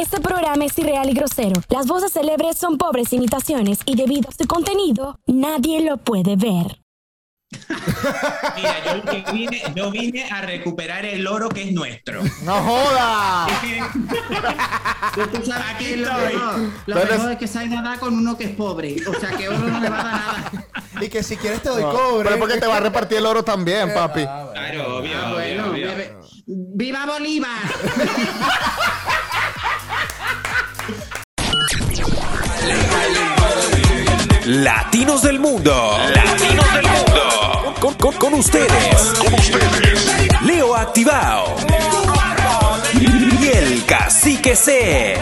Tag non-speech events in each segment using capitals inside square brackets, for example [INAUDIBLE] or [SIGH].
Este programa es irreal y grosero. Las voces célebres son pobres imitaciones y debido a su contenido, nadie lo puede ver. Mira, yo, lo que vine, yo vine a recuperar el oro que es nuestro. ¡No [LAUGHS] tú sabes Aquí que lo estoy. mejor, lo Pero mejor es- es que se ha ido a dar con uno que es pobre. O sea, que oro no le va a dar nada. Y que si quieres te doy No, cobre. Pero es porque te va a repartir el oro también, papi. Claro, obvio, Ah, obvio, bueno, obvio. ¡Viva Bolívar! [LAUGHS] Latinos del Mundo. Latinos del Mundo. Con, con- con ustedes. Leo Activado. Y el Cacique C.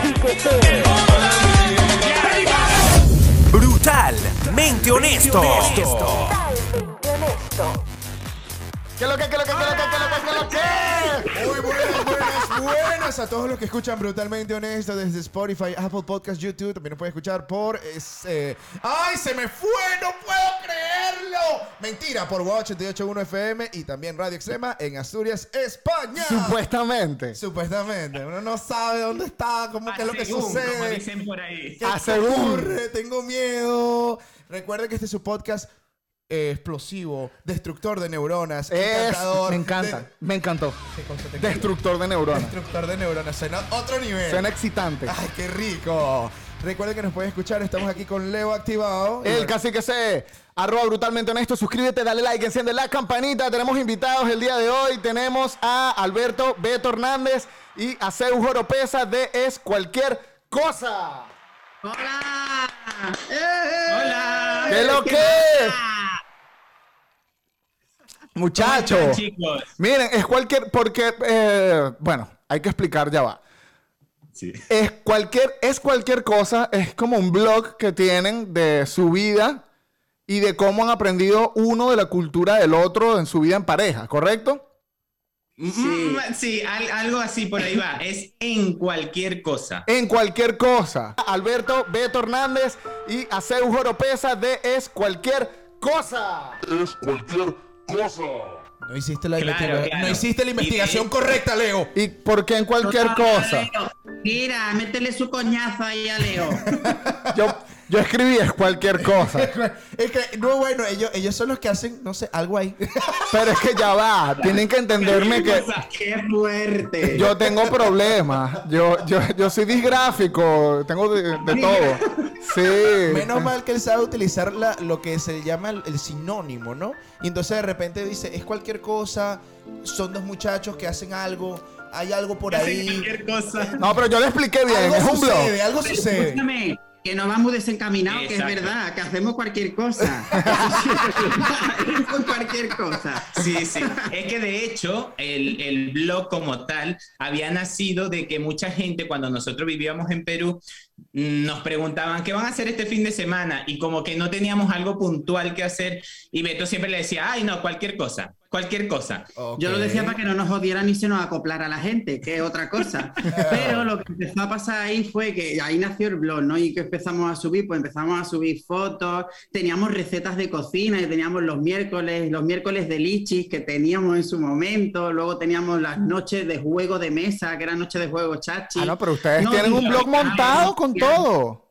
Brutalmente honesto. ¿Qué es lo que, qué lo que, qué lo que, qué lo que, qué es lo que? Buenas, a todos los que escuchan Brutalmente Honesto desde Spotify, Apple Podcast, YouTube. También nos pueden escuchar por... ese- ¡Ay, se me fue! ¡No puedo creerlo! Mentira, por Wow 881 FM y también Radio Extrema en Asturias, España. Supuestamente. Supuestamente. Uno no sabe dónde está, cómo qué es lo que Según, Como sucede. dicen por ahí. ¿Qué Ah, según. Tengo miedo. Recuerden que este es su podcast eh, explosivo, destructor de neuronas, Es, encantador. me encanta, de- me encantó. ¿Qué cosa tengo? Destructor de neuronas. Destructor de neuronas. Suena otro nivel. Suena excitante. Ay, qué rico. Recuerden que nos pueden escuchar. Estamos aquí con Leo activado. El bueno, cacique C, arroba brutalmente honesto, suscríbete, dale like, enciende la campanita. Tenemos invitados el día de hoy. Tenemos a Alberto Beto Hernández y a Zeus Oropesa de Es Cualquier Cosa. ¡Hola! ¡Eh! Hola. ¿Qué lo ¿Qué que? Muchachos, ¿Cómo están, chicos? miren, es cualquier, porque, eh, bueno, hay que explicar, ya va. Sí. Es cualquier, es cualquier cosa, es como un blog que tienen de su vida y de cómo han aprendido uno de la cultura del otro en su vida en pareja, ¿correcto? Mm, Sí, al- algo así por ahí va. Es en cualquier cosa. En cualquier cosa. Alberto Beto Hernández y a Zeus Oropesa de Es Cualquier Cosa. No hiciste la, Claro, investiga- claro. no hiciste la Y- investigación y- correcta, Leo. ¿Y por qué en cualquier cosa? Leo, Mira, métele su coñazo ahí a Leo. [LAUGHS] Yo, yo escribí Es Cualquier Cosa. [LAUGHS] Es que, no, bueno, ellos, ellos son los que hacen, no sé, algo ahí. [LAUGHS] Pero es que ya va, tienen que entenderme que [LAUGHS] ¡Qué fuerte! yo tengo problemas. Yo, yo, yo soy disgráfico, tengo de, de todo. Sí. Menos mal que él sabe utilizar la- lo que se llama el, el sinónimo, ¿no? Y entonces de repente dice, es cualquier cosa, son dos muchachos que hacen algo, hay algo por ahí. cualquier cosa. No, pero yo le expliqué bien, Algo es un blog. algo sucede. Escúchame, que no vamos desencaminados, que es verdad, que hacemos cualquier cosa. [LAUGHS] Cualquier cosa. Sí, sí. Es que de hecho, el, el blog como tal había nacido de que mucha gente, cuando nosotros vivíamos en Perú, nos preguntaban qué van a hacer este fin de semana y como que no teníamos algo puntual que hacer y Beto siempre le decía, ay no, cualquier cosa, cualquier cosa. Yo lo decía para que no nos jodieran ni se nos acoplara la gente, que es otra cosa. [LAUGHS] Pero lo que empezó a pasar ahí fue que ahí nació el blog, ¿no? Y que empezamos a subir, pues empezamos a subir fotos, teníamos recetas de cocina y teníamos los miércoles, los miércoles de lichis que teníamos en su momento, luego teníamos las noches de juego de mesa, que eran noches de juego chachi. Ah, no, pero ustedes No, tienen y un lo blog montado con todo.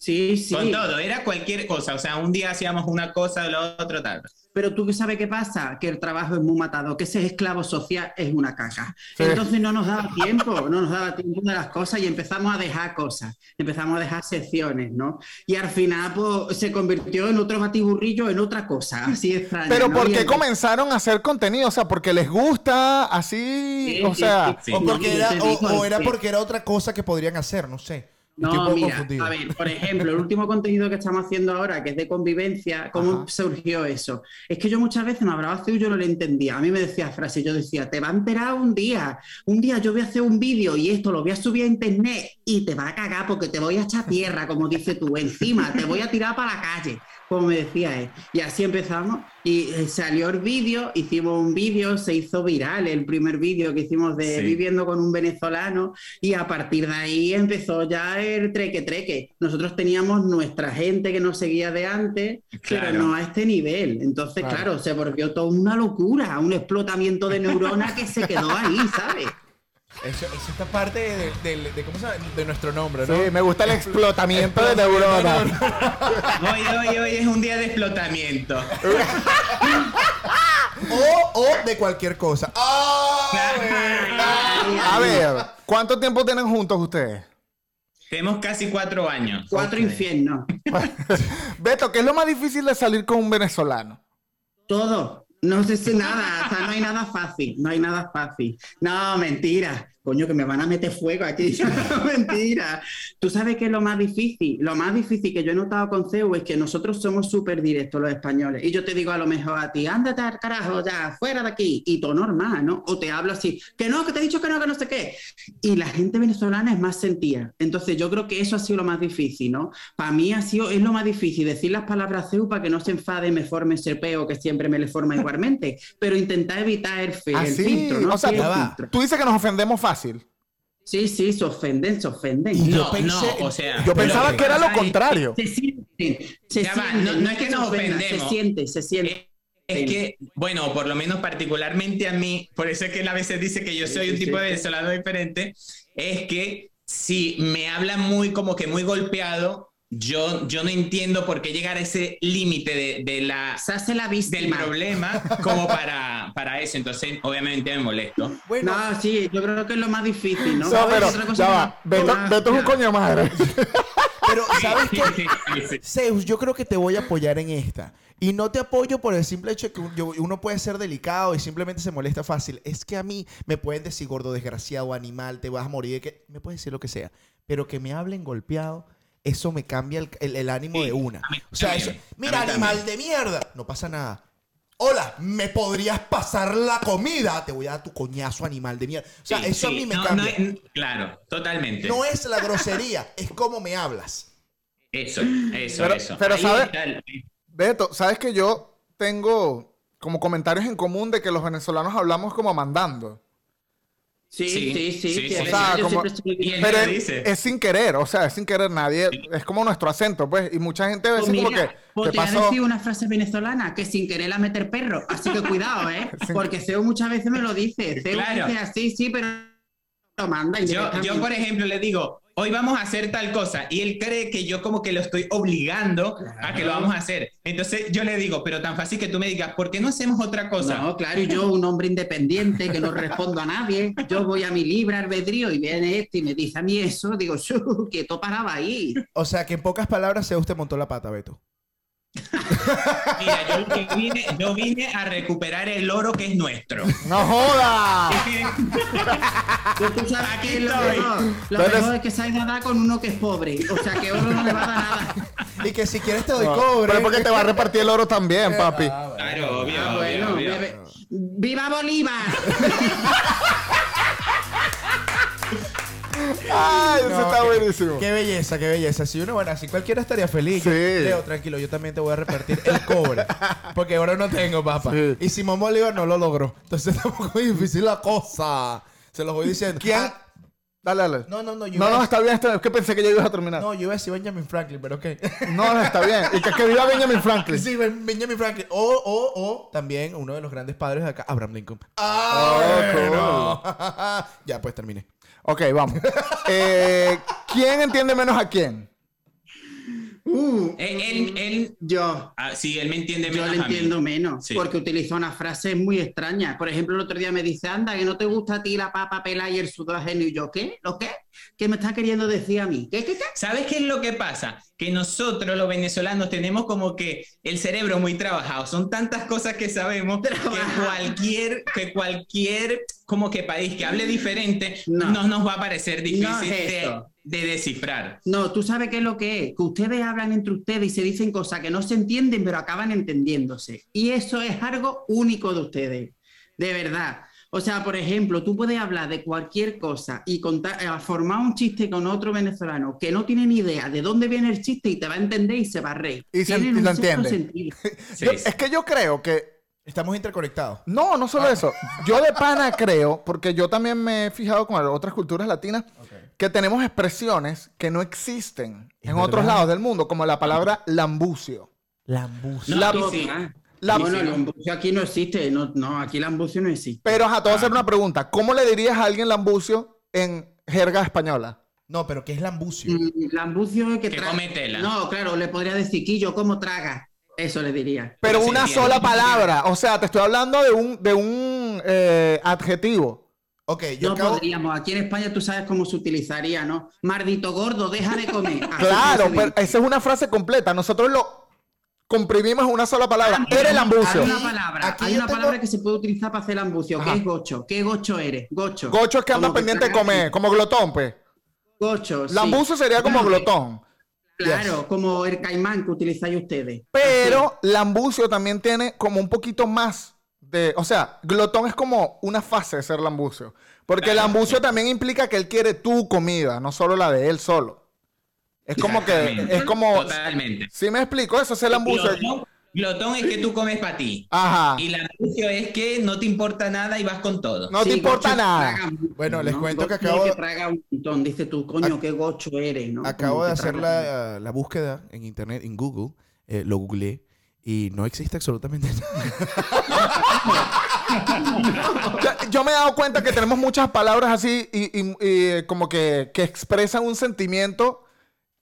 Sí, sí. Con todo, era cualquier cosa, o sea, un día hacíamos una cosa, lo otro tal. Pero tú que sabes qué pasa, que el trabajo es muy matado, que ese esclavo social es una caca. Sí. Entonces no nos daba tiempo, no nos daba tiempo de las cosas y empezamos a dejar cosas, empezamos a dejar secciones, ¿no? Y al final pues, se convirtió en otro batiburrillo, en otra cosa, así extraña. Pero ¿no? ¿por qué empe- comenzaron a hacer contenido? O sea, porque les gusta así, Sí, o sí, sea, sí. O, porque era, o, o era porque era otra cosa que podrían hacer, no sé. No, mira, confundido. a ver, por ejemplo, el último contenido que estamos haciendo ahora, que es de convivencia, ¿cómo Ajá. surgió eso? Es que yo muchas veces no hablaba azul, yo no lo entendía. A mí me decía frase, yo decía, te va a enterar un día, un día yo voy a hacer un vídeo y esto lo voy a subir a internet y te va a cagar porque te voy a echar tierra, como dices tú, encima, te voy a tirar para la calle, como me decía él. Y así empezamos y eh, salió el vídeo, hicimos un vídeo, se hizo viral el primer vídeo que hicimos de Sí. viviendo con un venezolano y a partir de ahí empezó ya el treque treque. Nosotros teníamos nuestra gente que nos seguía de antes, Claro. pero no a este nivel. Entonces, Claro. claro, se volvió toda una locura, un explotamiento de neuronas que se quedó ahí, ¿sabes? Eso, eso está parte de, de- de- ¿cómo se llama? de nuestro nombre, ¿no? Sí, me gusta el explotamiento de neuronas. Hoy, hoy, hoy es un día de explotamiento. [LAUGHS] O, o de cualquier cosa. ¡Ah! A ver, ¿cuánto tiempo tienen juntos ustedes? Tenemos casi cuatro años. Cuatro infiernos. [LAUGHS] Beto, ¿qué es lo más difícil de salir con un venezolano? Todo. No sé si nada, no hay nada fácil, no hay nada fácil. No, mentira. Coño, que me van a meter fuego aquí. [LAUGHS] Mentira. Tú sabes qué es lo más difícil. Lo más difícil que yo he notado con CEU es que nosotros somos súper directos los españoles. Y yo te digo a lo mejor a ti, ándate al carajo ya, fuera de aquí. Y todo normal, ¿no? O te hablo así, que no, que te he dicho que no, que no sé qué. Y la gente venezolana es más sentida. Entonces yo creo que eso ha sido lo más difícil, ¿no? Para mí ha sido, es lo más difícil, decir las palabras CEU para que no se enfade me forme ese peo que siempre me le forma igualmente. Pero intentar evitar el, fi- el Así, filtro, ¿no? o sea, Sí, tú dices que nos ofendemos fácil. Sí, sí, se ofenden, se ofenden. Y yo No, pensé- no, o sea, Yo pensaba que era lo contrario. Se sienten, se Ya va, sienten, no- no es que nos ofendemos. Se siente, se siente. Es que, bueno, por lo menos particularmente a mí, por eso es que él a veces dice que yo soy sí, un tipo sí. de venezolano diferente, es que si me habla muy como que muy golpeado, yo, yo no entiendo por qué llegar a ese límite de, de la, Se hace la del problema como para, para eso. Entonces, obviamente me molesto. Bueno, No, sí, yo creo que es lo más difícil, ¿no? No, ¿Sabes? pero Otra cosa ya va. Beto, Beto es un coño madre. pero ¿sabes qué? sí, sí, sí. Zeus, yo creo que te voy a apoyar en esta. Y no te apoyo por el simple hecho de que uno puede ser delicado y simplemente se molesta fácil. Es que a mí me pueden decir gordo, desgraciado, animal, te vas a morir. que Me pueden decir lo que sea. Pero que me hablen golpeado, eso me cambia el, el- el ánimo Sí, de una. mí O sea, también, eso- mira, animal también. de mierda. No pasa nada. Hola, ¿me podrías pasar la comida? Te voy a dar tu coñazo, animal de mierda. O sea, Sí, eso a mí me no, cambia. no es- claro, totalmente. no es la grosería, [LAUGHS] es cómo me hablas. Eso, eso, Pero- eso. pero, Ahí ¿sabe? está el- Beto, ¿sabes que yo tengo como comentarios en común de que los venezolanos hablamos como mandando? Sí, Sí, sí, sí. sí, sí, sí. sí, O sea, como- Pero es, dice. es sin querer, o sea, es sin querer nadie. Es como nuestro acento, pues. Y mucha gente a veces Pues como que pues te pasó. decir una frase venezolana que sin querer la meter perro. Así que cuidado, ¿eh? [LAUGHS] Porque Ceo muchas veces me lo dice. [LAUGHS] Ceo Claro. dice así, sí, pero lo manda Yo, yo, por ejemplo, le digo, hoy vamos a hacer tal cosa, y él cree que yo como que lo estoy obligando a que lo vamos a hacer. Entonces yo le digo, pero tan fácil que tú me digas, ¿por qué no hacemos otra cosa? No, claro, y yo, un hombre independiente que no respondo a nadie, yo voy a mi libre albedrío y viene este y me dice a mí eso, digo, "Shu, que todo paraba ahí. O sea, que en pocas palabras, Zeus te montó la pata, Beto. [LAUGHS] Mira, yo, que vine, yo vine a recuperar el oro que es nuestro. ¡No joda! [LAUGHS] Tú sabes Aquí que lo estoy. mejor, lo Entonces- mejor es que se haya dado con uno que es pobre, o sea que oro no le va a dar nada. Y que si quieres te doy No, cobre. Pero es porque te va a repartir el oro también, papi. Ah, bueno. Claro, obvio, Ah, obvio, bueno, obvio. bebe- ¡Viva Bolívar! [LAUGHS] ¡Ay, eso No, está qué- buenísimo! Qué belleza, qué belleza. Si uno, bueno, así cualquiera estaría feliz. Sí. Leo, tranquilo, yo también te voy a repartir el cobre. Porque ahora no tengo, papá. Sí. Y Simón Bolívar no lo logró. Entonces [LAUGHS] está un poco difícil la cosa. Se los voy diciendo. ¿Quién? Ah, Dale, dale. no, no, no. Yo No, no, está bien, está. Es que pensé que ya ibas a terminar. No, yo iba a decir Benjamin Franklin, pero ok. No, no, está bien. Y que, que viva Benjamin Franklin. Sí, Ben- Benjamin Franklin. O, o, o también uno de los grandes padres de acá, Abraham Lincoln. Oh, bueno. [LAUGHS] ya, pues terminé. Ok, vamos. Eh, ¿Quién entiende menos a quién? Uh, Él, él, él- yo. ah, sí, él me entiende Yo menos le a mí. entiendo menos, Sí. porque utiliza una frase muy extraña. Por ejemplo, el otro día me dice, anda, que no te gusta a ti la papa pela y el sudor ajeno. Y yo, ¿qué? ¿Lo qué? ¿Qué me está queriendo decir a mí? ¿Qué, qué, qué? ¿Sabes qué es lo que pasa? Que nosotros los venezolanos tenemos como que el cerebro muy trabajado. Son tantas cosas que sabemos que cualquier, que cualquier como que país que hable diferente No. no, nos va a parecer difícil No es de, esto. de descifrar. No, tú sabes qué es lo que es, que ustedes hablan entre ustedes y se dicen cosas que no se entienden, pero acaban entendiéndose. Y eso es algo único de ustedes, de verdad. O sea, por ejemplo, tú puedes hablar de cualquier cosa y contar, eh, formar un chiste con otro venezolano que no tiene ni idea de dónde viene el chiste y te va a entender y se va a reír. Y se- y lo entiende. sentido. [LAUGHS] Sí, Yo- sí. es que yo creo que Estamos interconectados. No, no solo eso. Yo de pana [LAUGHS] creo, porque yo también me he fijado con otras culturas latinas, que tenemos expresiones que no existen en otros lados del mundo, como la palabra lambucio. Lambucio. No, La- aquí sí. Ah, La- Bueno, el ambucio aquí no existe. No, no, aquí el ambucio no existe. Pero ajá, te voy a hacer una pregunta. ¿Cómo le dirías a alguien lambucio en jerga española? No, pero ¿qué es lambucio? Mm, Lambucio es que, Que traga. come tela. No, claro, le podría decir, Quillo, ¿cómo traga? Eso le diría. Pero una sí, sola palabra. O sea, te estoy hablando de un, de un eh, adjetivo. Ok, yo No acabo... podríamos. Aquí en España tú sabes cómo se utilizaría, ¿no? Mardito gordo, deja de comer. [LAUGHS] Así Claro, se pero dice. esa es una frase completa. Nosotros lo comprimimos una sola palabra. Ah, Eres lambucio. Hay una palabra, Aquí hay una tengo- palabra que se puede utilizar para hacer el ambucio, Ajá. que es gocho. ¿Qué gocho eres? Gocho. Gocho es que anda Como pendiente de comer, como glotón, pues. Gocho. sí. Lambucio sería como Claro, glotón. Claro, como el caimán que utilizáis ustedes. Pero lambucio también tiene como un poquito más de. O sea, glotón es como una fase de ser lambucio. Porque el lambucio también implica que él quiere tu comida, no solo la de él solo. Es como que. Es como. Totalmente. ¿Sí me explico? Eso es el lambucio. Glotón, glotón es que tú comes para ti. Ajá. Y la ambucio es que no te importa nada y vas con todo. No te importa gocho nada. traga Bueno, les ¿no? cuento que Gocho acabo- que traga un montón. Dice tú, coño, qué gocho eres, ¿no? Acabo de hacer la, la búsqueda en internet, en Google, eh, lo googleé y no existe absolutamente [LAUGHS] nada. Yo, yo me he dado cuenta que tenemos muchas palabras así y, y- y como que, que expresan un sentimiento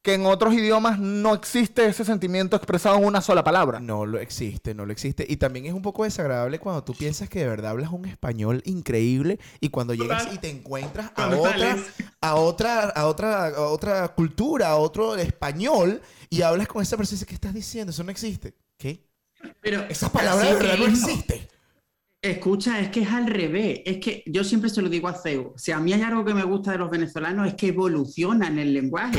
que en otros idiomas no existe ese sentimiento expresado en una sola palabra. No lo existe, no lo existe. Y también es un poco desagradable cuando tú piensas que de verdad hablas un español increíble y cuando llegas Total. y te encuentras a otra, a otra, a otra, a otra cultura, a otro español y hablas con esa persona y dices, ¿qué estás diciendo? Eso no existe. ¿Qué? Pero Esa palabra de verdad no existe. Escucha, es que es al revés. Es que yo siempre se lo digo a Ceu. Si a mí hay algo que me gusta de los venezolanos es que evolucionan el lenguaje.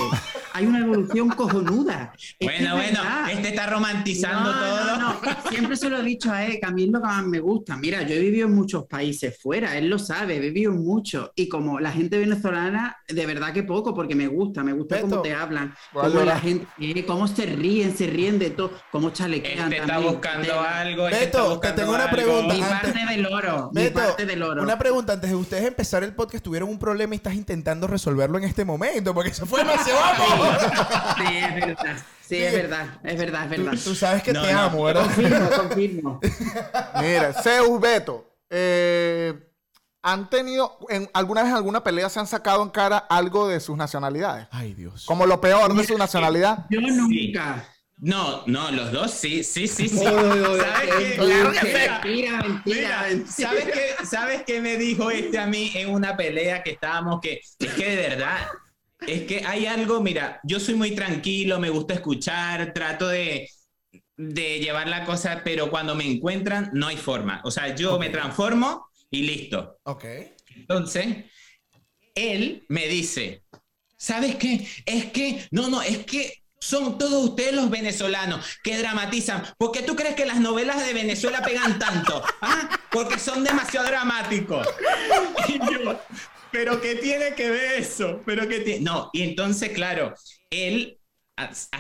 Hay una evolución cojonuda. Bueno, bueno, este está romantizando No, todo. no, no. Siempre se lo he dicho a él, que a mí es lo que más me gusta. Mira, yo he vivido en muchos países fuera, él lo sabe, he vivido en muchos. Y como la gente venezolana, de verdad que poco, porque me gusta, me gusta Beto, cómo te hablan, a cómo la gente, eh, cómo se ríen, se ríen de todo, cómo chalequean Este está también. buscando algo. este Beto, está te tengo una algo. pregunta. Parte del oro, mi Beto, parte del oro. una pregunta. Antes de ustedes empezar el podcast, tuvieron un problema y estás intentando resolverlo en este momento porque se fue demasiado amor. Sí, es verdad. Sí, es verdad, es verdad, es verdad. Tú, tú sabes que No, te no. amo, ¿verdad? Confirmo, confirmo. [LAUGHS] Mira, Zeus Beto, eh, ¿han tenido, en, alguna vez en alguna pelea se han sacado en cara algo de sus nacionalidades? Ay, Dios. Como lo peor de su nacionalidad. Yo nunca. No, no, los dos sí, sí, sí, sí. ¿Sabes qué Mentira, mentira, mentira. ¿sabes qué, ¿sabes qué me dijo este a mí en una pelea que estábamos? Que es que de verdad, es que hay algo, mira, yo soy muy tranquilo, me gusta escuchar, trato de, de llevar la cosa, pero cuando me encuentran no hay forma. O sea, yo me transformo y listo. Ok. Entonces, él me dice, ¿sabes qué? Es que, no, no, es que son todos ustedes los venezolanos que dramatizan. ¿Por qué tú crees que las novelas de Venezuela pegan tanto? ¿Ah? Porque son demasiado dramáticos. Y yo, ¿pero qué tiene que ver eso? ¿Pero qué tiene? No, y entonces, claro, él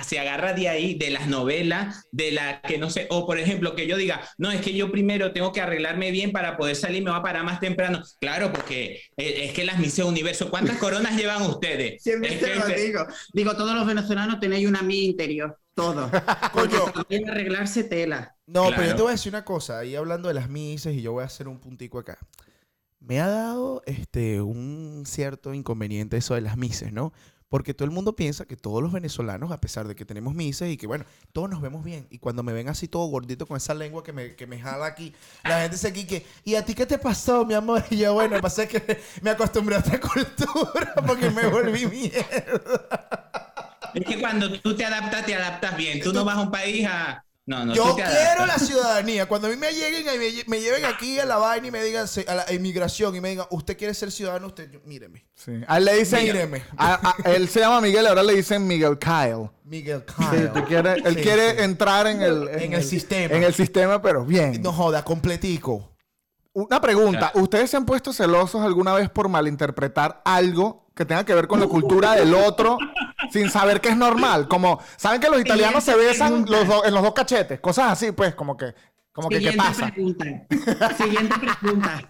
se agarra de ahí, de las novelas, de la que no sé, o por ejemplo, que yo diga, no, es que yo primero tengo que arreglarme bien para poder salir, me voy a parar más temprano. Claro, porque eh, es que las Mises Universo, ¿cuántas coronas [LAUGHS] llevan ustedes? Siempre Es te lo digo. Digo, todos los venezolanos tenéis una mí interior. Todos. [LAUGHS] Porque también arreglarse tela. No, pero yo te voy a decir una cosa. Ahí hablando de las mises, y yo voy a hacer un puntico acá. Me ha dado este, un cierto inconveniente eso de las mises, ¿no? Porque todo el mundo piensa que todos los venezolanos, a pesar de que tenemos mises y que, bueno, todos nos vemos bien. Y cuando me ven así todo gordito con esa lengua que me, que me jala aquí, la gente se aquí que, ¿y a ti qué te pasó, mi amor? [LAUGHS] Y yo, bueno, pasé que [LAUGHS] me acostumbré a esta [LAUGHS] cultura porque me volví mierda. Es que cuando tú te adaptas, te adaptas bien. Tú no vas a un país a... No, no, Yo quiero la ciudadanía. Cuando a mí me lleguen y me, lle- me lleven aquí a la vaina y me digan se- a la inmigración y me digan, ¿usted quiere ser ciudadano? Usted, yo- míreme. Sí. A él le dicen. Míreme. a- a- él se llama Miguel, ahora le dicen Miguel Kyle. Miguel Sí, Kyle. tú quieres- él Sí, quiere sí. entrar en el, En el sistema. En el sistema, pero bien. No joda, completico. Una pregunta. ¿Ustedes se han puesto celosos alguna vez por malinterpretar algo que tenga que ver con la cultura del otro sin saber que es normal? Como, ¿saben que los italianos se besan los do- en los dos cachetes? Cosas así, pues, como que, como que, ¿qué Siguiente pasa? pregunta. Siguiente pregunta.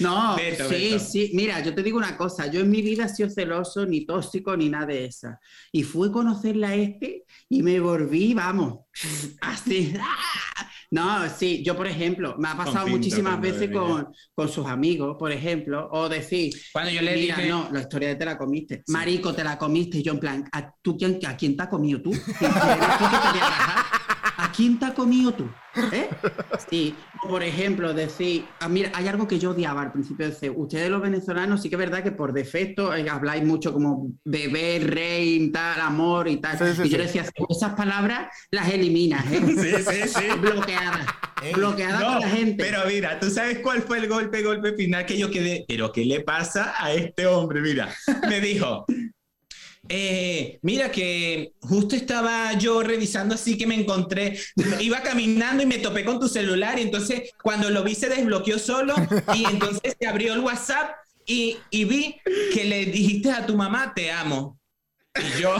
No, Beto, sí, Beto. sí. Mira, yo te digo una cosa. Yo en mi vida he sido celoso, ni tóxico, ni nada de esa. Y fue conocerla a este y me volví, vamos, [LAUGHS] así. ¡ah! No, sí, yo por ejemplo, me ha pasado muchísimas con veces con, con sus amigos, por ejemplo, o decir, Cuando yo le mira, dije, no, la historia de te la comiste, marico, te la comiste, y yo en plan, ¿a, tú, quién, ¿a quién te ha comido tú? ¿Eres tú que te quién te ha comido tú? ¿Eh? [LAUGHS] Sí, por ejemplo, decir, ah, mira, hay algo que yo odiaba al principio, decir, ustedes los venezolanos sí que es verdad que por defecto eh, habláis mucho como bebé, rey, tal, amor y tal, Sí, sí, y yo sí. decía, esas palabras las eliminas, ¿eh? [LAUGHS] Sí, sí, sí. bloqueadas, Ey, bloqueadas No, con la gente. Pero mira, ¿tú sabes cuál fue el golpe, golpe final que yo quedé? Pero ¿qué le pasa a este hombre? Mira, me dijo, eh, mira que justo estaba yo revisando así que me encontré, iba caminando y me topé con tu celular y entonces cuando lo vi se desbloqueó solo y [LAUGHS] entonces se abrió el WhatsApp y, y vi que le dijiste a tu mamá, te amo. Y yo,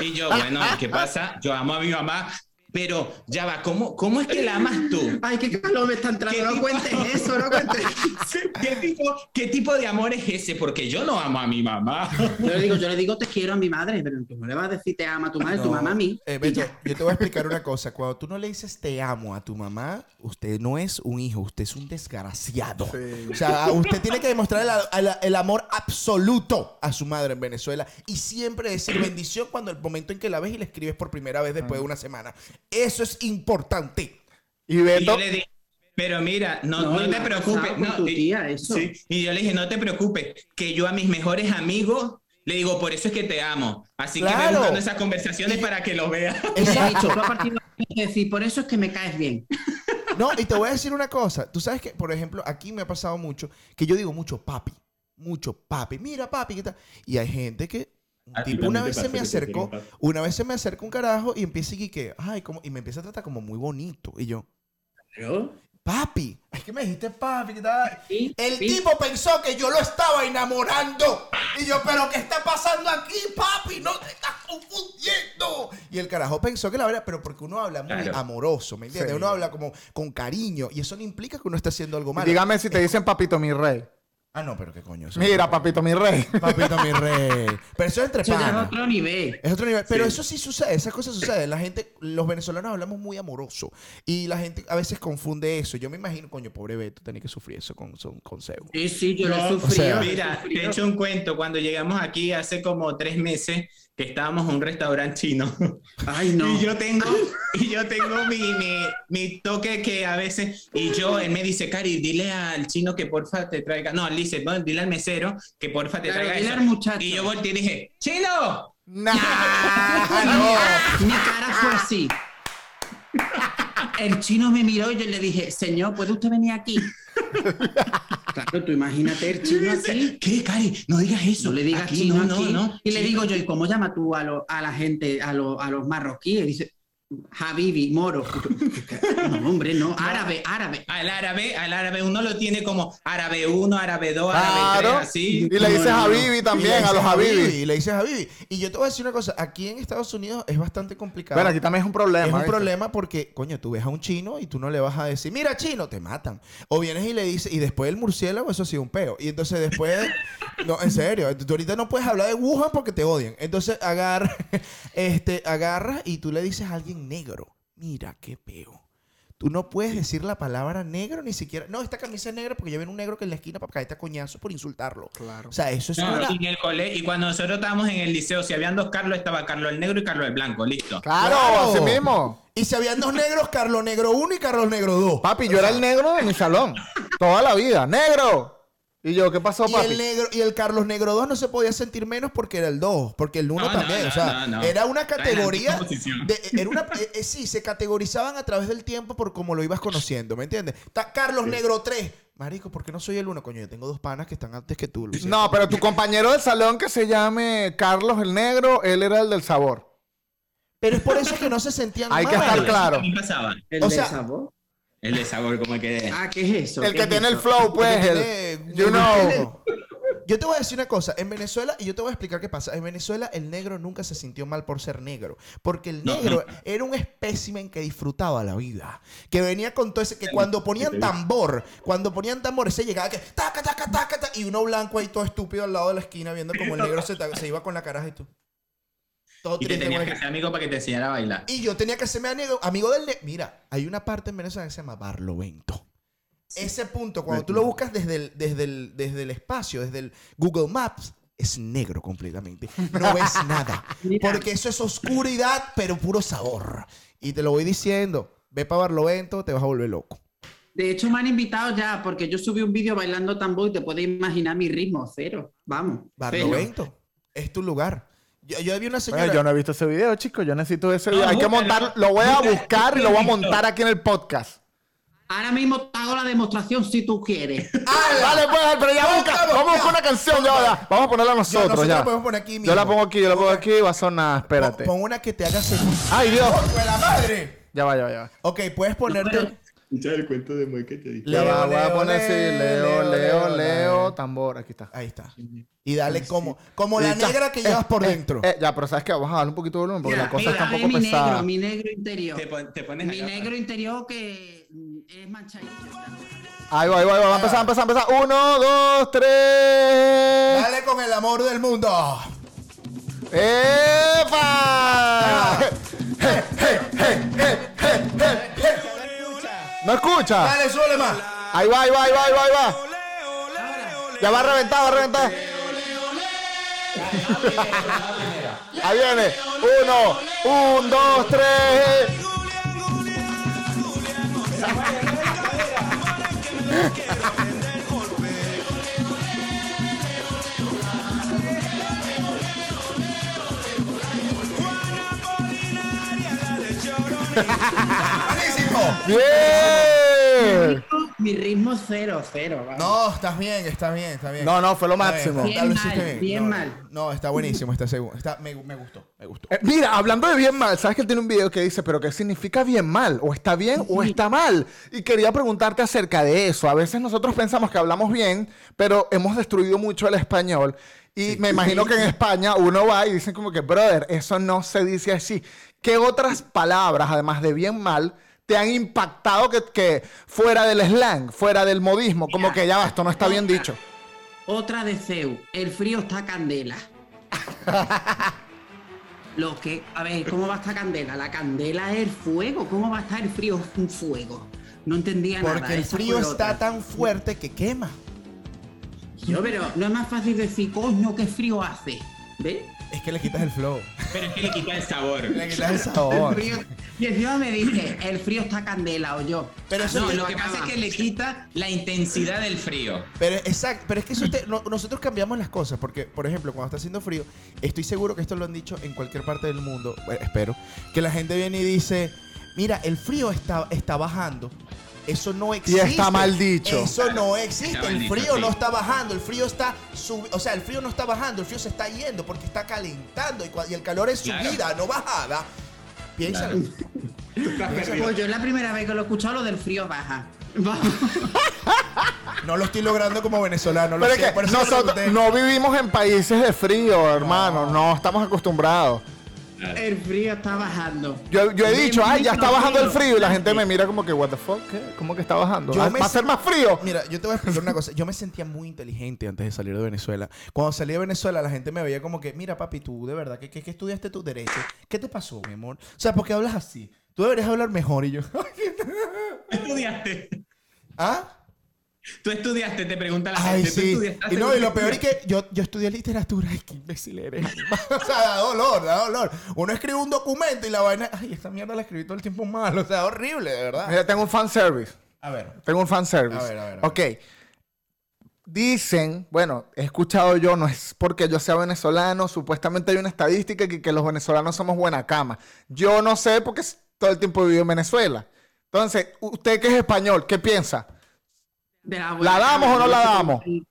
y yo, bueno, ¿qué pasa? Yo amo a mi mamá, pero ya va, ¿cómo, cómo es que la amas tú? Ay, qué calor me está entrando. ¿Qué No tipo- cuentes [LAUGHS] eso, no cuentes. [LAUGHS] ¿Qué tipo, ¿Qué tipo de amor es ese? Porque yo no amo a mi mamá. [LAUGHS] Yo le digo, yo le digo te quiero a mi madre, pero tú no le vas a decir te ama a tu madre, tu mamá a mí. eh, Beto, yo te voy a explicar una cosa. Cuando tú no le dices te amo a tu mamá, usted no es un hijo, usted es un desgraciado. Sí. O sea, usted tiene que demostrar el, el- el amor absoluto a su madre en Venezuela y siempre decir bendición cuando el momento en que la ves y la escribes por primera vez después de una semana. Eso es importante. Y Y Beto, yo le dije, pero mira, no, No, no, y me te preocupes. no, tu y- tía, eso. sí, y yo le dije, no te preocupes, que yo a mis mejores amigos le digo, por eso es que te amo. Así que ve buscando esas conversaciones para que lo veas. [LAUGHS] Le he dicho, Exacto. tú a partir de ahora tienes que decir, por eso es que me caes bien. [LAUGHS] No, y te voy a decir una cosa. Tú sabes que, por ejemplo, aquí me ha pasado mucho que yo digo mucho papi. Mucho papi. Mira, papi, ¿qué tal? Y hay gente que. Tipo una vez se me acercó, una vez se me acerca un carajo y empieza y que, ay, como, y me empieza a tratar como muy bonito. Y yo, papi, es que me dijiste papi, ¿qué tal? Sí, El sí. tipo pensó que yo lo estaba enamorando. Y yo, pero ¿qué está pasando aquí, papi? No te estás confundiendo. Y el carajo pensó que la verdad, pero porque uno habla muy Claro. amoroso, ¿me entiendes? Sí. Uno habla como con cariño. Y eso no implica que uno esté haciendo algo malo. dígame si te dicen papito mi rey. Ah, no, pero qué coño. eso- Mira, papito mi rey. Papito, mi rey. Pero eso es entre Eso ya es panas. otro nivel. Es otro nivel. Pero Sí. eso sí sucede, esas cosas suceden. La gente, los venezolanos hablamos muy amoroso. Y la gente a veces confunde eso. Yo me imagino, coño, pobre Beto, tenía que sufrir eso con, con, con Seu. Sí, sí, yo lo he sufrido. o sea, he Mira, te echo un cuento. Cuando llegamos aquí hace como tres meses, que estábamos en un restaurante chino. [LAUGHS] Ay, no. Y yo tengo, y yo tengo mi, mi, mi toque que a veces, y yo, él me dice, Cari, dile al chino que porfa te traiga, no, él dice, "No, dile al mesero que porfa te Claro, traiga eso. Y yo volteé y dije, ¡Chino! Nah, [LAUGHS] Mi cara fue así. El chino me miró y yo le dije, señor, ¿puede usted venir aquí? Claro, tú imagínate el chino así. ¿Qué, Cari? No digas eso. No le digas Aquí, chino no, aquí. no, no. Y le Chino digo yo. ¿y cómo llama tú a, lo- a la gente, a, lo- a los marroquíes? Y dice, Habibi, moro. No, hombre, no, árabe, árabe. Al árabe, al árabe, uno lo tiene como árabe 1, árabe 2, árabe claro. 3, así. Y le dices No, no, a no. Bibi Y también, a los Habibi. Y le dices a Bibi. Y yo te voy a decir una cosa. Aquí en Estados Unidos es bastante complicado. Bueno, aquí también es un problema. es un ¿viste? problema porque, coño, tú ves a un chino y tú no le vas a decir, mira, chino, te matan. O vienes y le dices, y después el murciélago, eso ha sido un peo. Y entonces después, no, en serio, tú ahorita no puedes hablar de Wuhan porque te odian. Entonces agarra, [LAUGHS] este, agarras y tú le dices a alguien negro, mira, qué peo. Tú no puedes decir la palabra negro ni siquiera. No, esta camisa es negra porque ya viene un negro que en la esquina para caerte a coñazo por insultarlo. Claro. O sea, eso es No, una. y en el cole, y cuando nosotros estábamos en el liceo, si habían dos Carlos, estaba Carlos el negro y Carlos el blanco, listo. Claro, Claro. así mismo. Y si habían dos negros, Carlos Negro 1 y Carlos Negro 2. Papi, yo era el negro de mi salón. Toda la vida. ¡Negro! Y yo, ¿qué pasó, Y papi? el, negro, y el Carlos Negro 2 no se podía sentir menos porque era el 2, porque el 1 No, no, también. no, o sea, no, no. era una categoría. de- era una, eh, eh, sí, se categorizaban a través del tiempo por cómo lo ibas conociendo, ¿me entiendes? Está Carlos Negro 3. Marico, ¿por qué no soy el 1? Coño, yo tengo dos panas que están antes que tú. No, pero tu compañero del salón que se llame Carlos el Negro, él era el del sabor. Pero es por eso que no se sentían Hay que mal. estar claro. ¿Qué pasaba? El O sea- sabor. El de sabor, como que... Ah, ¿qué es eso? El ¿Qué que es tiene el flow, pues, el... You [LAUGHS] know. Yo te voy a decir una cosa. En Venezuela, y yo te voy a explicar qué pasa. En Venezuela, el negro nunca se sintió mal por ser negro. Porque el No, negro no. era un espécimen que disfrutaba la vida. Que venía con todo ese. Que cuando ponían tambor, cuando ponían tambor, ese llegaba que. Taca, taca, taca, taca, y uno blanco ahí todo estúpido al lado de la esquina viendo como el negro se, se iba con la caraja y tú. Todo Y te tenías que hacer amigo para que te enseñara a bailar. Y yo tenía que hacerme amigo, amigo del... ne- Mira, hay una parte en Venezuela que se llama Barlovento. Ese punto, cuando tú lo buscas desde el, desde, el, desde el espacio, desde el Google Maps, es negro completamente. No ves [LAUGHS] nada. Porque eso es oscuridad, pero puro sabor. Y te lo voy diciendo. Ve para Barlovento, te vas a volver loco. De hecho, me han invitado ya, porque yo subí un vídeo bailando tambor y te puedes imaginar mi ritmo, cero. Vamos. Barlovento es tu lugar. Yo, yo vi una señora... Bueno, yo no he visto ese video, chicos. Yo necesito ese video. No, Hay que montar, lo voy a Busca- buscar y lo voy a montar aquí en el podcast. Ahora mismo te hago la demostración si tú quieres. [LAUGHS] Vale, pues, pero ya busca. vamos, Vamos a buscar una canción ya, ya. Vamos a ponerla Yo- nosotros nosotros ya. la podemos poner aquí Yo la pongo aquí, yo la pongo aquí, va a sonar. Espérate. Pon, pon una que te haga sentir. Ay, Dios. ¡Hijo de la madre! Ya va, ya va, ya va. Ok, puedes ponerte... Escucha el cuento de Moy que te dije. Va, voy a Leo, poner así, Leo, Leo, Leo, tambor, aquí está. Ahí está. Y dale como, como la negra que Eh, llevas por eh, dentro. eh, ya, pero sabes que vamos a darle un poquito de volumen porque la cosa está un poco mi pesada. negro, mi negro interior. Te, pon- te pones Mi acá. negro interior que es manchadito. Ahí va, ahí va, ahí va. Va a empezar, va a empezar, va a empezar. Uno, dos, tres. Dale con el amor del mundo. ¡Epa! [LAUGHS] ¿No escucha? Dale, suele más. Ahí va, ahí va, ahí va, ahí va, ahí va. Ya va a reventar, va a reventar. Ahí viene. Uno, un, dos, tres. ¡Bien! Mi ritmo es cero, cero. vamos. No, estás bien, estás bien, está bien. No, no, fue lo Está máximo. bien, hiciste mal, bien no, mal. No, está buenísimo, está seguro. Está, me, me gustó, me gustó. Eh, mira, hablando de bien mal, sabes que él tiene un video que dice, pero ¿qué significa bien mal? ¿O está bien o está mal? Y quería preguntarte acerca de eso. A veces nosotros pensamos que hablamos bien, pero hemos destruido mucho el español. Y me imagino que en España uno va y dicen como que, brother, eso no se dice así. ¿Qué otras palabras, además de bien mal, te han impactado que, que fuera del slang, fuera del modismo? Como que ya va, esto no está bien dicho. Otra de Zeus. El frío está candela. [LAUGHS] Lo que, a ver, ¿cómo va a estar candela? La candela es el fuego. ¿Cómo va a estar el frío un fuego? No entendía nada. Porque el frío está otra. tan fuerte que quema. Yo, pero no es más fácil decir, coño, qué frío hace. ¿Ves? Es que le quitas el flow. Pero es que le quita el sabor. Le quitas el El sabor. frío- Y encima me dice, el frío está candela o yo. Pero eso No, lo que pasa es que le quita la intensidad del frío. Pero exacto, pero es que eso te- no- nosotros cambiamos las cosas porque, por ejemplo, cuando está haciendo frío, estoy seguro que esto lo han dicho en cualquier parte del mundo, bueno, espero, que la gente viene y dice, mira, el frío está, está bajando. Eso no existe. está mal dicho. Eso no existe. El frío no está bajando. El frío está sub- O sea, el frío no está bajando. El frío se está yendo porque está calentando. Y, y el calor es Claro. subida, no bajada. Piénsalo. Pues yo es la primera vez que lo he escuchado lo del frío baja. No lo estoy logrando como venezolano. Lo Pero es que nosotros no vivimos en países de frío, hermano. No estamos acostumbrados. El frío está bajando. Yo, yo he dicho, ay, ya está bajando el frío. Y la gente me mira como que, what the fuck, ¿qué? ¿Cómo que está bajando? Yo ¿Va me a ser más frío? Mira, yo te voy a explicar una cosa. Yo me sentía muy inteligente antes de salir de Venezuela. Cuando salí de Venezuela, la gente me veía como que, mira, papi, tú de verdad, ¿qué, qué, qué estudiaste tu derecho? ¿Qué te pasó, mi amor? O sea, ¿por qué hablas así? Tú deberías hablar mejor. Y yo, [LAUGHS] estudiaste? ¿ah? Tú estudiaste, te pregunta la Ay, gente. ¿tú sí. estudiaste? Y no, y lo peor es que yo, yo estudié literatura. Ay, qué imbécil eres. [LAUGHS] o sea, da dolor, da dolor. Uno escribe un documento y la vaina, ay, esta mierda la escribí todo el tiempo mal. O sea, horrible, de verdad. Mira, tengo un fan service. A ver. Tengo un fan service. A ver, a ver, a ver. Ok. Dicen, bueno, he escuchado yo, no es porque yo sea venezolano, supuestamente hay una estadística que, que los venezolanos somos buena cama. Yo no sé porque todo el tiempo he vivido en Venezuela. Entonces, usted que es español, ¿qué piensa? De ¿La damos o no la damos? hacen-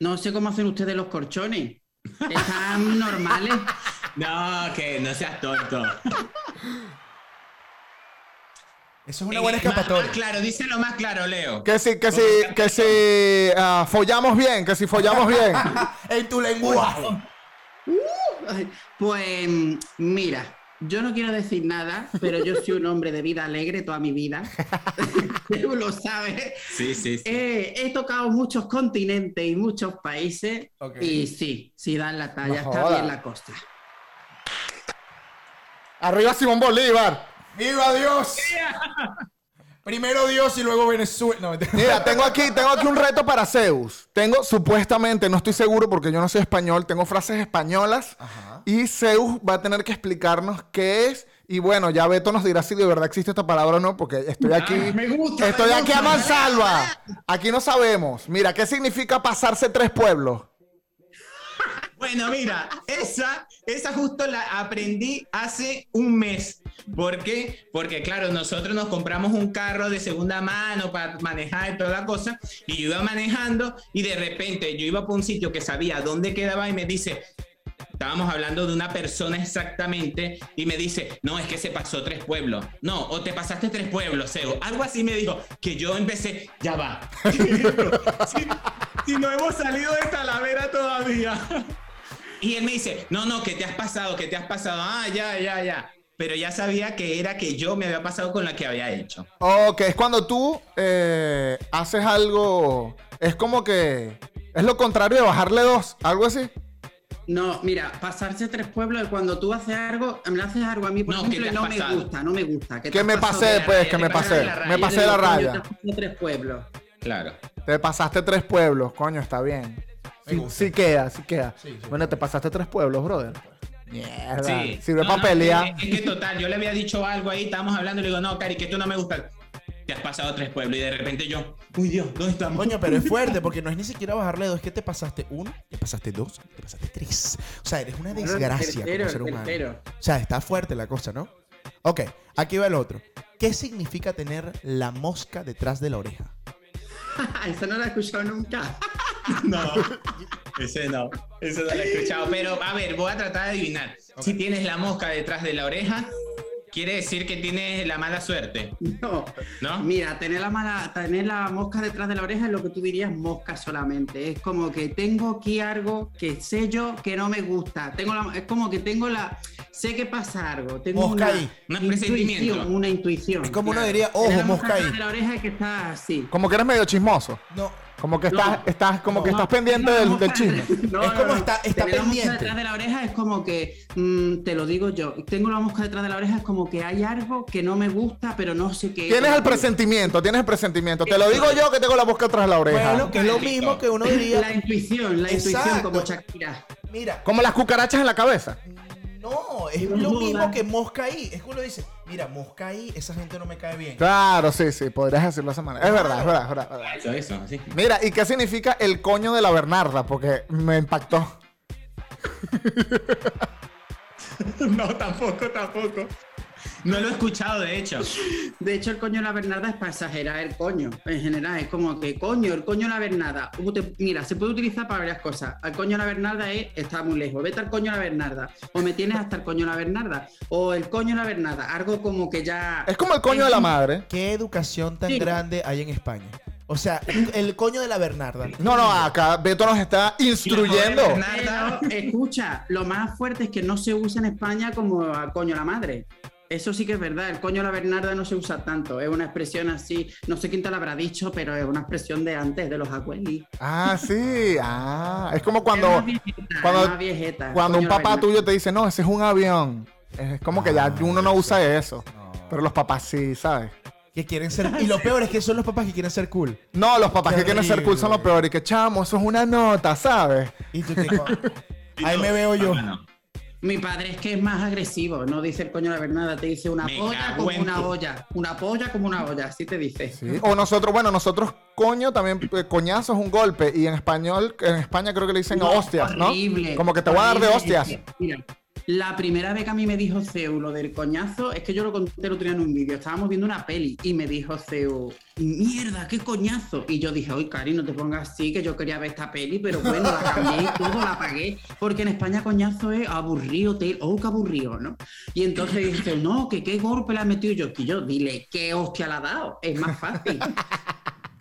No sé cómo hacen ustedes los colchones. Están normales. [LAUGHS] No, que no seas tonto. Eso es una buena escapatoria. Más claro, díselo más claro, Leo. Que si, que si, que si ah, follamos bien, que si follamos bien. [LAUGHS] en tu lenguaje. Ay, Pues mm, mira, yo no quiero decir nada, pero yo soy un hombre de vida alegre toda mi vida. [LAUGHS] Tú lo sabes. Sí, sí, sí. Eh, he tocado muchos continentes y muchos países Ok. y sí, sí dan la talla, No está joda. bien la costa. Arriba Simón Bolívar. ¡Viva Dios! [LAUGHS] Primero Dios y luego Venezuela. No. Mira, tengo aquí, tengo aquí un reto para Zeus. Tengo supuestamente, no estoy seguro porque yo no soy español, tengo frases españolas y Zeus va a tener que explicarnos qué es. Y bueno, ya Beto nos dirá si de verdad existe esta palabra o no, porque estoy aquí. me gusta, estoy me aquí a mansalva. Aquí no sabemos. Mira, ¿qué significa pasarse tres pueblos? Bueno, mira, esa, esa justo la aprendí hace un mes. ¿Por qué? Porque claro, nosotros nos compramos un carro de segunda mano para manejar y toda la cosa, y yo iba manejando y de repente yo iba por un sitio que sabía dónde quedaba y me dice, estábamos hablando de una persona exactamente, y me dice, no, es que se pasó tres pueblos. No, o te pasaste tres pueblos, Seo. Algo así me dijo, que yo empecé, ya va. [LAUGHS] si, si no hemos salido de Talavera todavía. [LAUGHS] Y él me dice, no, no, que te has pasado, que te has pasado. Ah, ya, ya, ya. Pero ya sabía que era que yo me había pasado con la que había hecho. Ok, es cuando tú eh, haces algo. Es como que. Es lo contrario de bajarle dos, algo así. No, mira, pasarse tres pueblos es cuando tú haces algo, me haces algo a mí, por No, ejemplo, ¿qué y no me gusta, no me gusta. Que te me pasé, de- pues, que me pasé. de la raya. Me pasé la raya. has pasado tres pueblos. Claro. Te pasaste tres pueblos, coño, está bien. Me Sí, queda, sí queda. Sí, sí. Bueno, te pasaste tres pueblos, brother. Mierda. Sí. Sirve No, para no, pelear. Es, es que total, yo le había dicho algo ahí, estábamos hablando, y le digo, no, Cari, que tú no me gusta. Te has pasado tres pueblos y de repente yo, uy Dios, ¿dónde estamos? Coño, pero es fuerte [LAUGHS] porque no es ni siquiera bajarle dos, es que te pasaste uno, te pasaste dos, te pasaste tres. O sea, eres una desgracia Tercero, como ser humano. tercero. O sea, está fuerte la cosa, ¿no? Ok, aquí va el otro. ¿Qué significa tener la mosca detrás de la oreja? [LAUGHS] Eso no lo he escuchado nunca. [LAUGHS] No, ese no, ese no lo he escuchado. Pero a ver, voy a tratar de adivinar. Si tienes la mosca detrás de la oreja, quiere decir que tienes la mala suerte, No. ¿no? Mira, tener la, mala, tener la mosca detrás de la oreja es lo que tú dirías mosca solamente. Es como que tengo aquí algo que sé yo que no me gusta. Tengo la- es como que tengo la. Sé que pasa algo. Tengo Mosca una, ahí. Un presentimiento. intuición, una intuición. Es como uno diría, ojo, Tener la mosca ahí. detrás de la oreja es que está así. Como que eres medio chismoso. No, Como que No. estás, estás, como que estás pendiente la del, del mosca- chisme. No, Es como no. está- está Tener la mosca pendiente. detrás de la oreja es como que, mm, te lo digo yo, tengo la mosca detrás de la oreja es como que hay algo que no me gusta, pero no sé qué. Tienes el presentimiento, tienes el presentimiento. Te lo digo yo que tengo la boca tras la oreja. bueno, que es lo mismo que uno La diría. intuición, la intuición como Shakira. Mira, Como las cucarachas en la cabeza. No, es lo mismo que mosca ahí. Es que uno dice, mira, mosca ahí, esa gente no me cae bien. Claro, sí, sí, podrías decirlo de esa manera. Es verdad, es verdad, es verdad. es verdad. Eso, eso, sí. Mira, ¿y qué significa el coño de la Bernarda? Porque me impactó. [LAUGHS] No, tampoco, tampoco. No lo he escuchado, de hecho. De hecho, el coño de la Bernarda es para exagerar el coño. En general, es como que coño, el coño de la Bernarda. Mira, se puede utilizar para varias cosas. El coño de la Bernarda es está muy lejos. Vete al coño de la Bernarda. O me tienes hasta el coño de la Bernarda. O el coño de la Bernarda. Algo como que ya. Es como el coño de la madre. ¿Qué educación tan Sí. grande hay en España? O sea, el coño de la Bernarda. No, no, acá Beto nos está instruyendo. Bernarda. Escucha, lo más fuerte es que no se usa en España como a coño la madre. Eso sí que es verdad, el coño la Bernarda no se usa tanto, es una expresión así, no sé quién te lo habrá dicho, pero es una expresión de antes, de los abuelos. Ah, sí. Ah, es como cuando, Es viejeta, cuando, viejeta, cuando un la papá Bernarda. tuyo te dice, no, ese es un avión. Es como que ya uno no usa eso. Pero los papás sí, ¿sabes? Que quieren ser. Y [LAUGHS] lo peor es que son los papás que quieren ser cool. No, los papás Qué que quieren ser cool son los peores. Y que, chamo, eso es una nota, ¿sabes? Y tú te. [LAUGHS] Ahí me veo yo. Bueno, Mi padre es que es más agresivo, no dice el coño la Bernarda, te dice una Me polla como una olla, una polla como una olla, así te dice. Sí. O nosotros, bueno, nosotros, coño, también, eh, coñazo es un golpe. Y en español, en España creo que le dicen No, hostias, ¿no? Como que te voy a dar de hostias. Mira, la primera vez que a mí me dijo Zeu lo del coñazo, es que yo lo conté el otro en un vídeo. Estábamos viendo una peli y me dijo Zeu, mierda, qué coñazo. Y yo dije, oye, Cari, no te pongas así, que yo quería ver esta peli, pero bueno, la cambié y todo, la apagué. Porque en España coñazo es aburrido, te... oh, qué aburrido, ¿no? Y entonces dice, no, que qué golpe le ha metido yo. Que yo, dile, qué hostia le ha dado, es más fácil.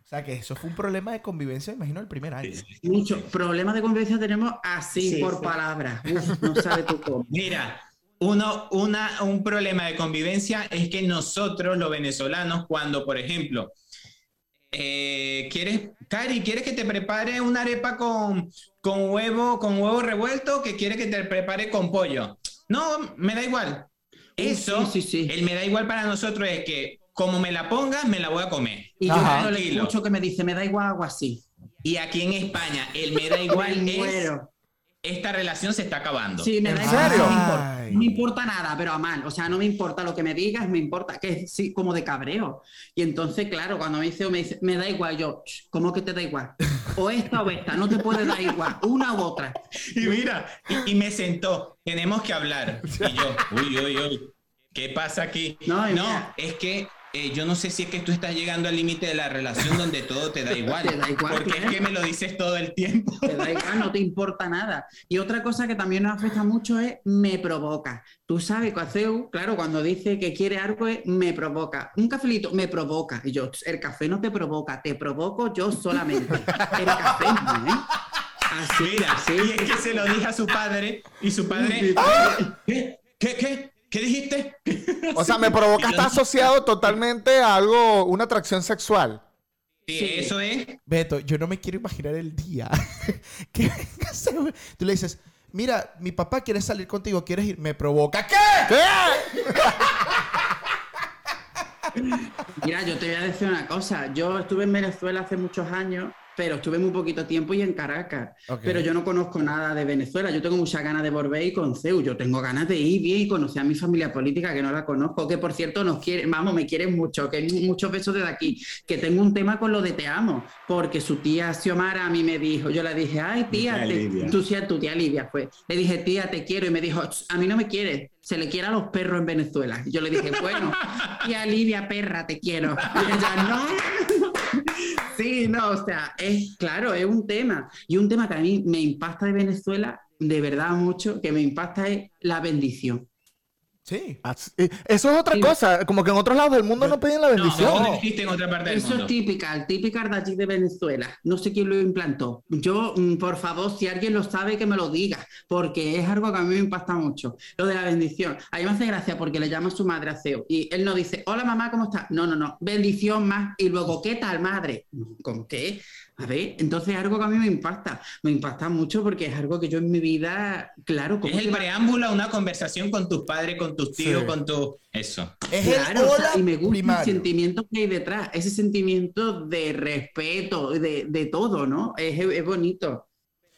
O sea, que eso fue un problema de convivencia, me imagino, el primer año. Mucho problema de convivencia tenemos así Sí, por sí. palabras. No sabes tú cómo. [LAUGHS] Mira, uno, una, un problema de convivencia es que nosotros, los venezolanos, cuando, por ejemplo, eh, ¿quieres, Cari, ¿quieres que te prepare una arepa con, con huevo, con huevo revuelto? o ¿Que quieres que te prepare con pollo? No, me da igual. Eso, Sí, sí, sí. el me da igual para nosotros es que como me la pongas, me la voy a comer. Y yo Ajá. cuando le Tranquilo. escucho que me dice, me da igual algo así. Y aquí en España, el me da igual [LAUGHS] Me es muero. esta relación se está acabando. Sí, me ¿En da igual. serio? No me, importa, no me importa nada, pero a mal. O sea, no me importa lo que me digas, me importa que es sí, como de cabreo. Y entonces, claro, cuando me dice, me dice, me da igual, yo, "Ch, ¿cómo que te da igual? O esta o esta, no te puede dar igual, una u otra. Y mira, y, y me sentó, tenemos que hablar. Y yo, uy, uy, uy, ¿qué pasa aquí? No, No, es que eh, yo no sé si es que tú estás llegando al límite de la relación donde todo te da [LAUGHS] igual. Te da igual, porque claro. es que me lo dices todo el tiempo. Te da igual, no te importa nada. Y otra cosa que también nos afecta mucho es me provoca. Tú sabes, Caceu, claro, cuando dice que quiere algo es me provoca. Un cafelito me provoca. Y yo, el café no te provoca, te provoco yo solamente. El café no, ¿eh? Así, Mira, así. y es que se lo dije a su padre y su padre, ¿qué? ¿Qué? ¿Qué? ¿Qué dijiste? O sea, me provoca estar asociado totalmente a algo, una atracción sexual. Sí, Sí. eso es. Beto, yo no me quiero imaginar el día [LAUGHS] que tú le dices, mira, mi papá quiere salir contigo, ¿quieres ir? Me provoca. ¿Qué? ¿Qué? Mira, yo te voy a decir una cosa. Yo estuve en Venezuela hace muchos años, pero estuve muy poquito tiempo y en Caracas. Pero yo no conozco nada de Venezuela. Yo tengo muchas ganas de volver y con CEU. Yo tengo ganas de ir bien y conocer a mi familia política, que no la conozco, que por cierto nos quieren, vamos, me quieren mucho, que muchos besos desde aquí. Que tengo un tema con lo de te amo, porque su tía Xiomara a mí me dijo, yo le dije, ay tía, tía tu tía, tu tía Livia fue. Le dije, tía, te quiero. Y me dijo, "Ch, a mí no me quiere. Se le quiere a los perros en Venezuela. Y yo le dije, bueno, [LAUGHS] tía Livia, perra, te quiero. Y ella, no. Sí, no, o sea, es claro, es un tema. Y un tema que a mí me impacta de Venezuela, de verdad mucho, que me impacta es la bendición. Sí. Así- Eso es otra Sí. cosa. Como que en otros lados del mundo no piden la bendición. eso no existe en otra parte del Eso mundo. es típica, típica de allí de Venezuela. No sé quién lo implantó. Yo, mm, por favor, si alguien lo sabe, que me lo diga, porque es algo que a mí me impacta mucho. Lo de la bendición. A mí me hace gracia porque le llama a su madre a Ceo y él no dice, hola mamá, ¿cómo estás? No, no, no, bendición más. Y luego, ¿qué tal, madre? ¿Con qué? A ver, entonces es algo que a mí me impacta. Me impacta mucho porque es algo que yo en mi vida, claro, ¿cómo Es el preámbulo a una conversación con tus padres, con tus tíos, Sí. con tu... Eso. Es Claro, el o sea, y me gusta primario. el sentimiento que hay detrás, ese sentimiento de respeto, de, de todo, ¿no? Es, es bonito.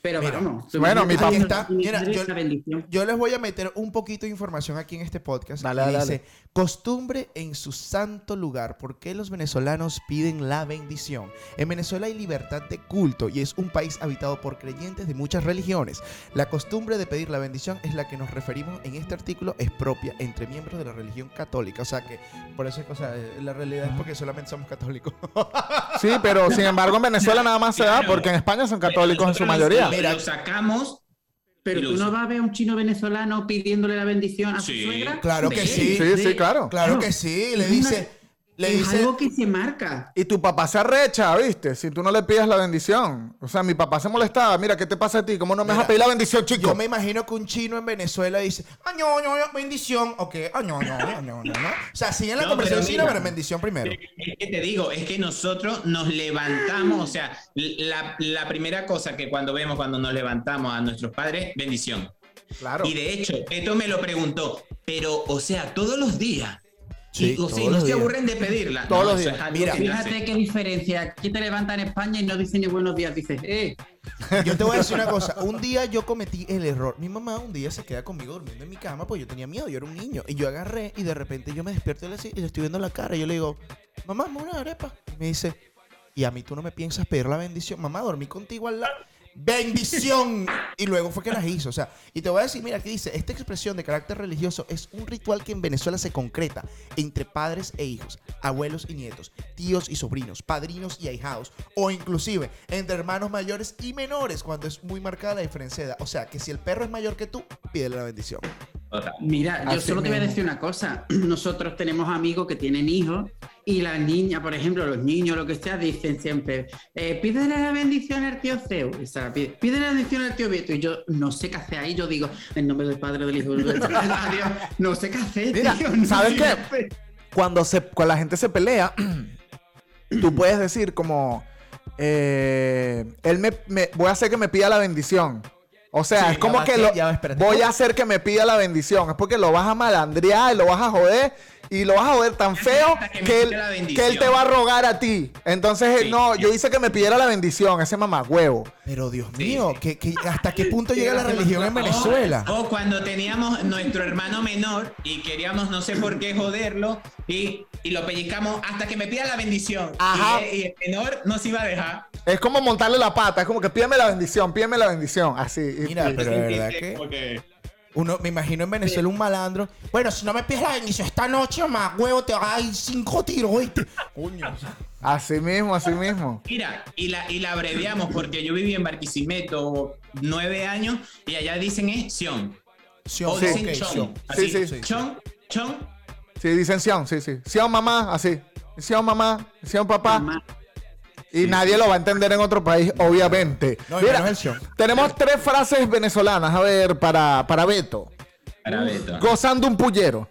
Pero Mira, vamos. bueno, mi papá- está- mi mira, yo- es la bendición. Yo les voy a meter un poquito de información aquí en este podcast. Dale, que dale, dice, dale. Costumbre en su santo lugar. ¿Por qué los venezolanos piden la bendición? En Venezuela hay libertad de culto y es un país habitado por creyentes de muchas religiones. La costumbre de pedir la bendición es la que nos referimos en este artículo, es propia entre miembros de la religión católica. O sea que, por eso es cosa, eh, la realidad es porque solamente somos católicos. Sí, pero sin embargo en Venezuela nada más se da porque en España son católicos en su mayoría. Lo sacamos. Pero tú no vas a ver a un chino venezolano pidiéndole la bendición a Sí, su suegra. claro que sí. Sí, sí, claro. claro que sí, le dice, le es dice, algo que se marca. Y tu papá se arrecha, ¿viste? Si tú no le pides la bendición. O sea, mi papá se molestaba. Mira, ¿qué te pasa a ti? ¿Cómo no me vas Mira, a pedir la bendición, chico? Yo me imagino que un chino en Venezuela dice, ah, no, no, bendición. Ok, ah, no, no, no, no. O sea, sigue la No, conversación pero china, pero bendición primero. Es que te digo, es que nosotros nos levantamos, o sea, la, la primera cosa que cuando vemos, cuando nos levantamos a nuestros padres, bendición. Claro. Y de hecho, esto me lo preguntó, pero, o sea, todos los días. Sí, y, o no los se aburren de pedirla. Todos No, los días. Mira, Fíjate qué diferencia. Aquí te levantan en España y no dicen ni buenos días. Dices, eh. [LAUGHS] Yo te voy a decir una cosa. Un día yo cometí el error. Mi mamá un día se queda conmigo durmiendo en mi cama porque yo tenía miedo. Yo era un niño. Y yo agarré y de repente yo me despierto y le, y le estoy viendo la cara. Y yo le digo, mamá, me una arepa. Y me dice, y a mí tú no me piensas pedir la bendición. Mamá, dormí contigo al lado. Bendición. Y luego fue que las hizo. O sea, y te voy a decir, mira, aquí dice, esta expresión de carácter religioso es un ritual que en Venezuela se concreta entre padres e hijos, abuelos y nietos, tíos y sobrinos, padrinos y ahijados, o inclusive entre hermanos mayores y menores, cuando es muy marcada la diferencia de edad. O sea, que si el perro es mayor que tú, pídele la bendición. Total. Mira, yo Así solo te voy a decir una cosa. [CLEARS THROAT] Nosotros tenemos amigos que tienen hijos y las niñas, por ejemplo, los niños, lo que sea, dicen siempre, eh, pídele la bendición al tío la pide, pídele la bendición al tío Beto. Y yo no sé qué hacer ahí. Yo digo, en nombre del Padre, del Hijo, del [LAUGHS] no sé qué hacer, Mira, tío, no ¿sabes qué? hacer. cuando, se, cuando la gente se pelea, [CLEARS THROAT] tú puedes decir como, eh, él me, me- voy a hacer que me pida la bendición. O sea, Sí, es como que lo- Ya voy a hacer que me pida la bendición. Es porque lo vas a malandrear y lo vas a joder. Y lo vas a joder tan [LAUGHS] feo que él, que te va a rogar a ti. Entonces, Sí. no, yo hice que me pidiera la bendición, ese mamagüevo. Pero Dios Sí, mío, sí. ¿qué- qué- hasta qué punto llega la religión en Venezuela? O, o cuando teníamos nuestro hermano menor y queríamos no sé por qué joderlo y, y lo pellizcamos hasta que me pida la bendición. Ajá. Y, y el menor no se iba a dejar. Es como montarle la pata, es como que pídeme la bendición, pídeme la bendición. Así. Mira, y- pero de verdad que uno, me imagino en Venezuela un malandro. Bueno, si no me pides la bendición esta noche, más huevo, te vas a ir cinco tiros, ¿oíste? [LAUGHS] Coño. así mismo, así mismo. Mira, y la, y la abreviamos porque yo viví en Barquisimeto nueve años y allá dicen es Sion. Sion, O dicen Sion. Chon. Así, Sí, sí. Chon, Chon. Sí, dicen Sion, sí, sí. Sion mamá, así. Sion mamá, Sion papá. Mamá. Y nadie lo va a entender en otro país, obviamente. No, Mira, tenemos tres frases venezolanas, a ver, para, para Beto. Para Beto. Gozando un pullero.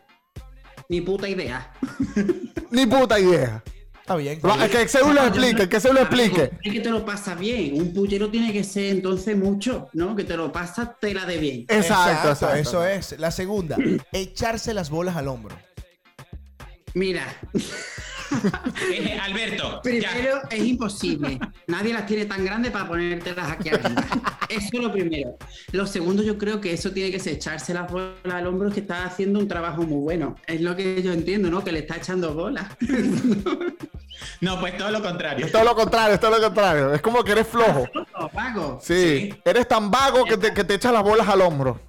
Ni puta idea. [LAUGHS] Ni puta idea. Está bien. Va, Que se lo explique, que se lo explique. Es que te lo pasa bien. Un pullero tiene que ser entonces mucho, ¿no? Que te lo pasa tela de bien. Exacto, exacto. Eso es. La segunda, echarse las bolas al hombro. Mira, [LAUGHS] Eh, Alberto, ya. primero es imposible. Nadie las tiene tan grandes para ponértelas aquí arriba. Eso es lo primero. Lo segundo, yo creo que eso tiene que ser echarse las bolas al hombro que está haciendo un trabajo muy bueno. Es lo que yo entiendo, ¿no? Que le está echando bolas. [LAUGHS] No, pues todo lo contrario. Es todo lo contrario, es todo lo contrario. Es como que eres flojo. Vago. Sí. Sí. Eres tan vago que te, que te echas las bolas al hombro.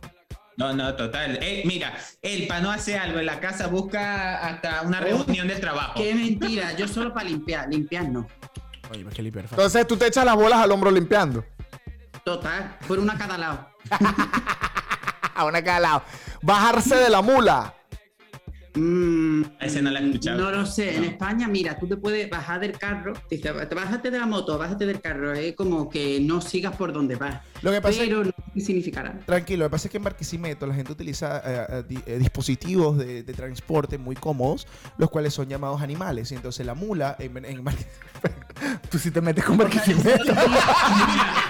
No, no, total. Eh, mira, él para no hacer algo en la casa busca hasta una reunión del trabajo. Qué mentira. Yo solo para limpiar. Limpiar no. Oye, pues qué limpiar. Entonces tú te echas las bolas al hombro limpiando. Total. Por una a cada lado. [LAUGHS] A una cada lado. Bajarse de la mula. Mm, Ese no lo he escuchado. No lo sé. En España, mira, tú te puedes bajar del carro. Dice, bájate de la moto, bájate del carro. Es como que no sigas por donde vas. Lo que pasa es- Pero no sé qué significará. Tranquilo, lo que pasa es que en Barquisimeto la gente utiliza eh, eh, di- eh, dispositivos de, de transporte muy cómodos, los cuales son llamados animales. Y entonces la mula en, en Barqui- [LAUGHS] Tú si te metes con Barquisimeto.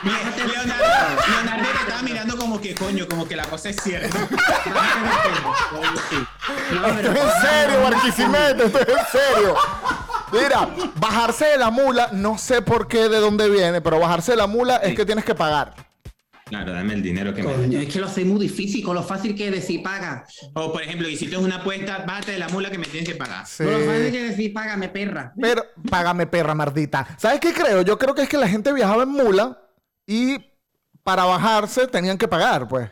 Mira, Leonardo, Leonardo te estaba mirando como que coño, como que la cosa es cierta. Esto es en serio, Barquisimeto, esto es en serio. Mira, bajarse de la mula, no sé por qué, de dónde viene, pero bajarse de la mula es que tienes que pagar. Claro, dame el dinero que me. Es que lo hace muy difícil, con lo fácil que es decir paga. O por ejemplo, hiciste una apuesta, bájate de la mula que me tienes que pagar. Sí. Con lo fácil que es decir págame, perra. Pero, págame, perra mardita. ¿Sabes qué creo? Yo creo que es que la gente viajaba en mula y para bajarse tenían que pagar, pues.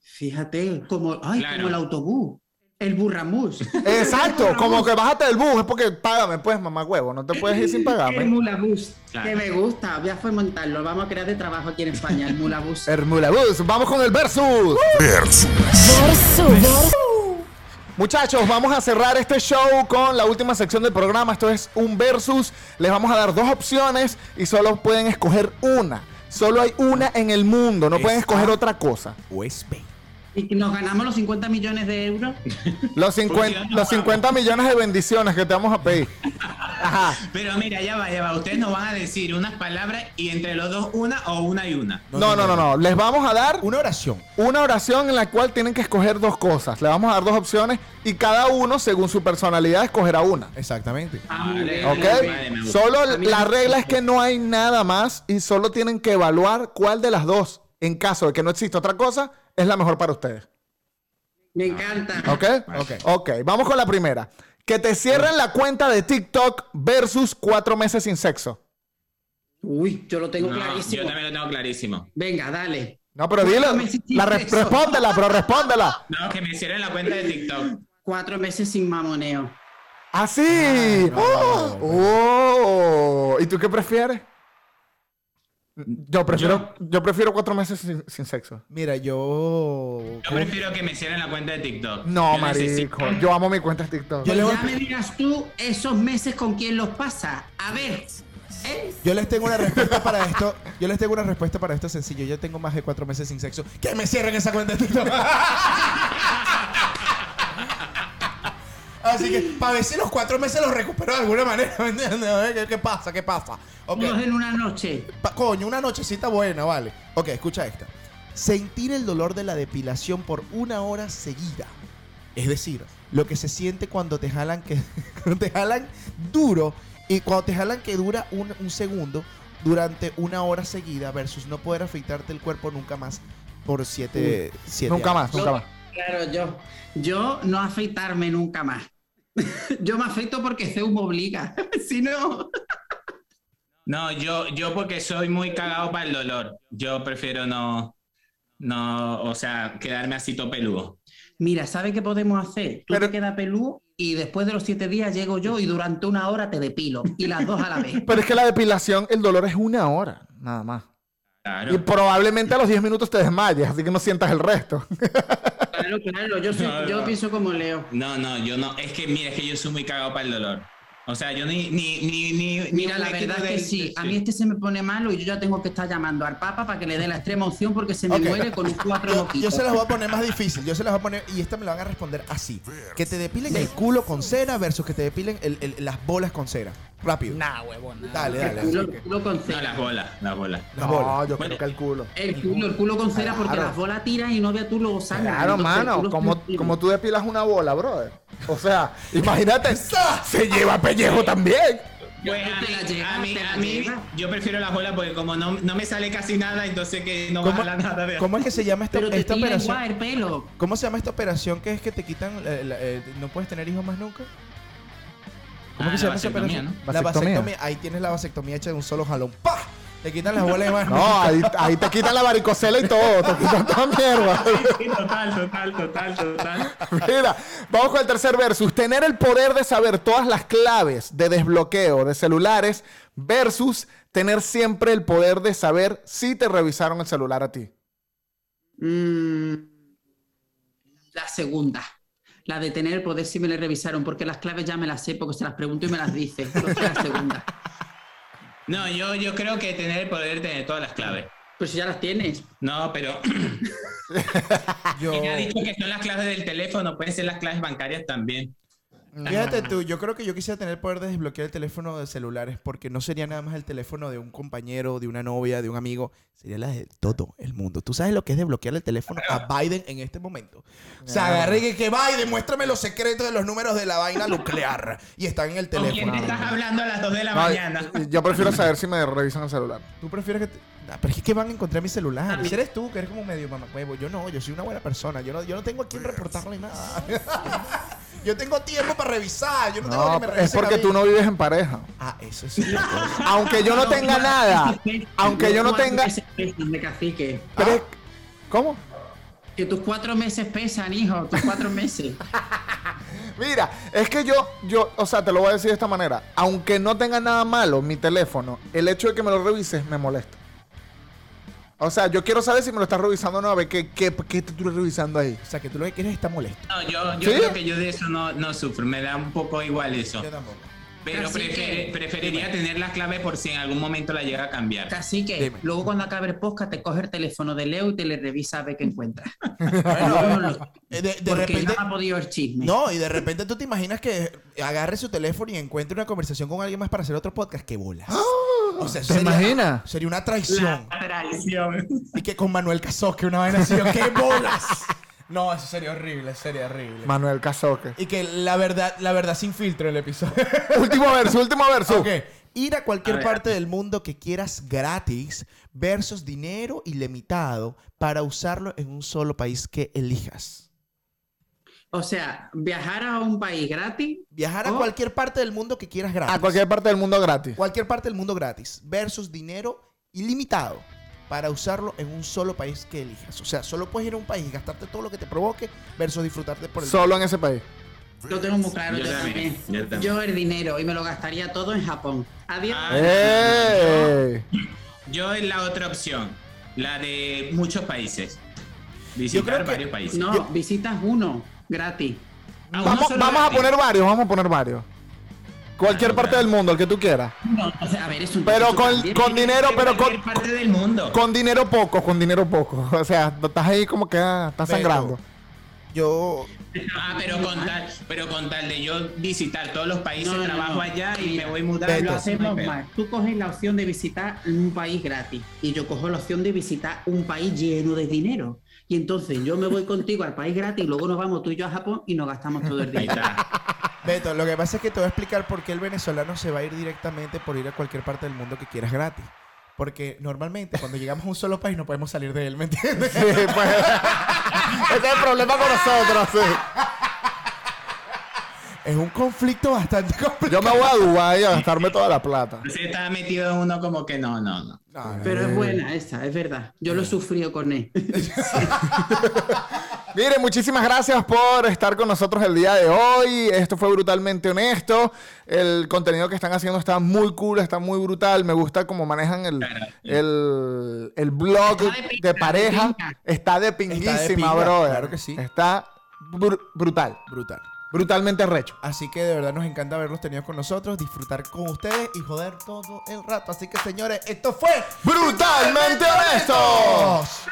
Fíjate, como, ay, Claro. como el autobús. El burramús. Exacto, como que bájate del bus, es porque págame, pues, mamá huevo, no te puedes ir sin El pagarme. mulabús. Claro. Que me gusta. Voy a fomentarlo. Vamos a crear de trabajo aquí en España, el mulabús. [LAUGHS] El mulabús, vamos con el versus. Versus. Versus. Muchachos, vamos a cerrar este show con la última sección del programa. Esto es un versus. Les vamos a dar dos opciones y solo pueden escoger una. Solo hay una en el mundo, no pueden escoger otra cosa. USB. Y nos ganamos los 50 millones de euros. [LAUGHS] Los 50, los 50 millones de bendiciones que te vamos a pedir. [LAUGHS] Ajá. Pero mira, ya va, ya va. Ustedes nos van a decir unas palabras y entre los dos una o una y una. No, no, no, no. Les vamos a dar Una oración. una oración en la cual tienen que escoger dos cosas. Les vamos a dar dos opciones y cada uno, según su personalidad, escogerá una. Exactamente. Ah, Vale, ¿Ok? Vale. Solo la regla es que no hay nada más y solo tienen que evaluar cuál de las dos, en caso de que no exista otra cosa, es la mejor para ustedes. Me encanta. ¿Ok? Ok. Ok, vamos con la primera. Que te cierren la cuenta de TikTok versus cuatro meses sin sexo. Uy, yo lo tengo No, clarísimo. yo también lo tengo clarísimo. Venga, dale. No, pero dilo. La re- sexo. respóndela, pero respóndela. No, que me cierren la cuenta de TikTok. Cuatro meses sin mamoneo. Así. no, no, no, Oh. ¿Y tú qué prefieres? Yo prefiero, yo prefiero cuatro meses sin, sin sexo. Mira, yo. Yo prefiero que me cierren la cuenta de TikTok. No, Yo necesito- marico. Yo amo mi cuenta de TikTok. Yo le voy ya me digas tú esos meses con quién los pasa. A ver. ¿eh? Yo les tengo una respuesta para esto. Yo les tengo una respuesta para esto sencillo. Yo tengo más de cuatro meses sin sexo. Que me cierren esa cuenta de TikTok. [LAUGHS] Así que, para ver si los cuatro meses los recupero de alguna manera. ¿Me entiendes? A ver, ¿Qué, pasa? ¿Qué pasa? Ok. Todos en una noche. Pa- coño, una nochecita buena, vale. Ok, escucha esta. sentir el dolor de la depilación por una hora seguida. Es decir, lo que se siente cuando te jalan que [LAUGHS] cuando te jalan duro y cuando te jalan que dura un, un segundo durante una hora seguida versus no poder afeitarte el cuerpo nunca más por siete, siete Nunca años. más, nunca más. Claro, yo. Yo no afeitarme nunca más. [LAUGHS] yo me afeito porque Zeus me obliga. [LAUGHS] si no. No, yo, yo porque soy muy cagado para el dolor. Yo prefiero no, no, o sea, quedarme así todo peludo. Mira, ¿sabes qué podemos hacer? Tú Pero- te quedas pelú y después de los siete días llego yo y durante una hora te depilo. Y las dos a la vez. [LAUGHS] Pero es que la depilación, el dolor es una hora, nada más. Claro. Y probablemente a los 10 minutos te desmayes, así que no sientas el resto. Claro, claro. Yo, soy- No, yo no. pienso como Leo. No, no, yo no. Es que, mira, es que yo soy muy cagado para el dolor. O sea, yo ni, ni, ni, ni. Mira, la verdad es que sí. A mí este se me pone malo y yo ya tengo que estar llamando al Papa para que le dé la extrema opción porque se me Ok. muere con un cuatro Yo, yo moquitos. se las voy a poner más difícil. Yo se las voy a poner y esta me la van a responder así. Que te depilen el culo con cera versus que te depilen el- el- las bolas con cera. Rápido. Nah, huevón. Dale, dale. El culo, con No, cera. las bolas, las bolas. Las No, bolas. yo Bueno. creo que el culo. El culo, el culo con cera porque Claro. las bolas tiran y no veas tú lo sangran. Claro, mano, como, como tú depilas una bola, brother. O sea, [LAUGHS] imagínate, se lleva pellejo también. Pues a mí, a mí, a yo prefiero las bolas porque como no, no me sale casi nada, entonces que no ¿Cómo, baja nada de cómo es que se llama esta, esta operación? igual el pelo. ¿Cómo se llama esta operación que es que te quitan, eh, la- eh, no puedes tener hijos más nunca? ¿Cómo Ah, que se la llama esa vasectomía, operación? ¿no? La Vasectomía. Ahí tienes la vasectomía hecha de un solo jalón. ¡Pah! Te quitan las bolas de más [LAUGHS] No, ahí, ahí te quitan la varicocela y todo, te quitan toda mierda. [LAUGHS] Sí, total, total, total, total. Mira, vamos con el tercer versus. Tener el poder de saber todas las claves de desbloqueo de celulares versus tener siempre el poder de saber si te revisaron el celular a ti. Mm, la segunda. La de tener el poder si me le revisaron, porque las claves ya me las sé, porque se las pregunto y me las dice. [LAUGHS] Entonces, la segunda. No, yo, yo creo que tener el poder de tener todas las claves. Pues si ya las tienes. No, pero [LAUGHS] [LAUGHS] Yo, me ha dicho que son las claves del teléfono, pueden ser las claves bancarias también. Fíjate tú, yo creo que yo quisiera tener el poder de desbloquear el teléfono de celulares porque no sería nada más el teléfono de un compañero, de una novia, de un amigo, sería la de todo el mundo. ¿Tú sabes lo que es desbloquear el teléfono a Biden en este momento? O sea, agarré que, que Biden, muéstrame los secretos de los números de la vaina nuclear y están en el ¿Con quién teléfono. te estás hablando a las 2 de la No, mañana? yo prefiero saber si me revisan el celular. ¿Tú prefieres que te... Ah, pero es que van a encontrar mi celular. Si eres tú, que eres como medio mamacuevo. Yo no, yo soy una buena persona. Yo no, yo no tengo a quién reportarle nada. [LAUGHS] yo tengo tiempo para revisar. Yo no, tengo que me es porque tú no vives en pareja. Ah, eso sí. [LAUGHS] Aunque yo no tenga nada, aunque yo no tenga... meses pesan de cacique. Pero es- ¿Cómo? Que tus cuatro meses pesan, hijo. Tus cuatro meses. [LAUGHS] Mira, es que yo, yo, o sea, te lo voy a decir de esta manera. Aunque no tenga nada malo mi teléfono, el hecho de que me lo revises me molesta. O sea, yo quiero saber si me lo estás revisando o no, a ver qué, qué, qué te estoy revisando ahí. O sea, que tú lo que quieres es estar molesto. No, yo, yo ¿Sí? creo que yo de eso no, no sufro, me da un poco igual eso. Yo tampoco. Pero Así prefer- que- preferiría tener las claves por si en algún momento la llega a cambiar. Cacique, Dime. luego cuando acabe el podcast te coge el teléfono de Leo y te le revisa a ver qué encuentras. [LAUGHS] Bueno, eh, de, de Porque repente... no ha podido el chisme. No, y de repente tú te imaginas que agarre su teléfono y encuentre una conversación con alguien más para hacer otro podcast. ¡Qué bolas! O sea, ¿Te sería- imaginas? Sería una traición. La traición. Y que con Manuel Casosque, una vaina así. ¡Qué bolas! No, eso sería horrible, sería horrible. Manuel Casoque. Y que la verdad, la verdad sin filtro el episodio. [LAUGHS] último verso, último verso. ok. Ir a cualquier A ver. parte del mundo que quieras gratis versus dinero ilimitado para usarlo en un solo país que elijas. O sea, viajar a un país gratis. Viajar a cualquier parte del mundo que quieras gratis. A cualquier parte del mundo gratis. Cualquier parte del mundo gratis versus dinero ilimitado para usarlo en un solo país que elijas. O sea, solo puedes ir a un país y gastarte todo lo que te provoque versus disfrutarte por el Solo en ese país. Lo tengo muy claro, Yo yo, también, también. yo también. Yo el dinero y me lo gastaría todo en Japón. Adiós. Ah, ¡Ey! Yo es la otra opción, la de muchos países. Yo Visitar creo que- varios países. no, visitas uno gratis. Ah, Vamos, a poner varios, vamos a poner varios. Cualquier parte claro. del mundo, el que tú quieras. No, o sea, a ver, es un Pero con, dinero, pero con, Cualquier parte del mundo. con dinero poco, con dinero poco. [LAUGHS] O sea, estás ahí como que ah, estás Pero- sangrando. Yo. Ah, pero con tal, pero con tal de yo visitar todos los países, No, no, trabajo no. allá y me voy mudando. Lo hacemos mal. Tú coges la opción de visitar un país gratis y yo cojo la opción de visitar un país lleno de dinero. Y entonces yo me voy contigo al país gratis y luego nos vamos tú y yo a Japón y nos gastamos todo el está. Beto, lo que pasa es que te voy a explicar por qué el venezolano se va a ir directamente por ir a cualquier parte del mundo que quieras gratis. Porque normalmente cuando llegamos a un solo país no podemos salir de él, ¿me entiendes? Sí, pues. [LAUGHS] Ese es el problema con nosotros, sí. Es un conflicto bastante complicado. Yo me voy a Dubái a gastarme toda la plata. Entonces está metido en uno como que no, no, no. Pero es buena esa, es verdad. Yo lo sufrido con él. [LAUGHS] [LAUGHS] Mire, muchísimas gracias por estar con nosotros el día de hoy. Esto fue brutalmente honesto. El contenido que están haciendo está muy cool, está muy brutal. Me gusta cómo manejan el, el, el blog Está de de, pinga, de pareja. Está de pinguísima, pinga, brother. claro que sí. Está br- brutal. Brutal. Brutalmente recho. Así que de verdad nos encanta haberlos tenido con nosotros, disfrutar con ustedes y joder todo el rato. Así que señores, esto fue ¡Brutalmente honestos!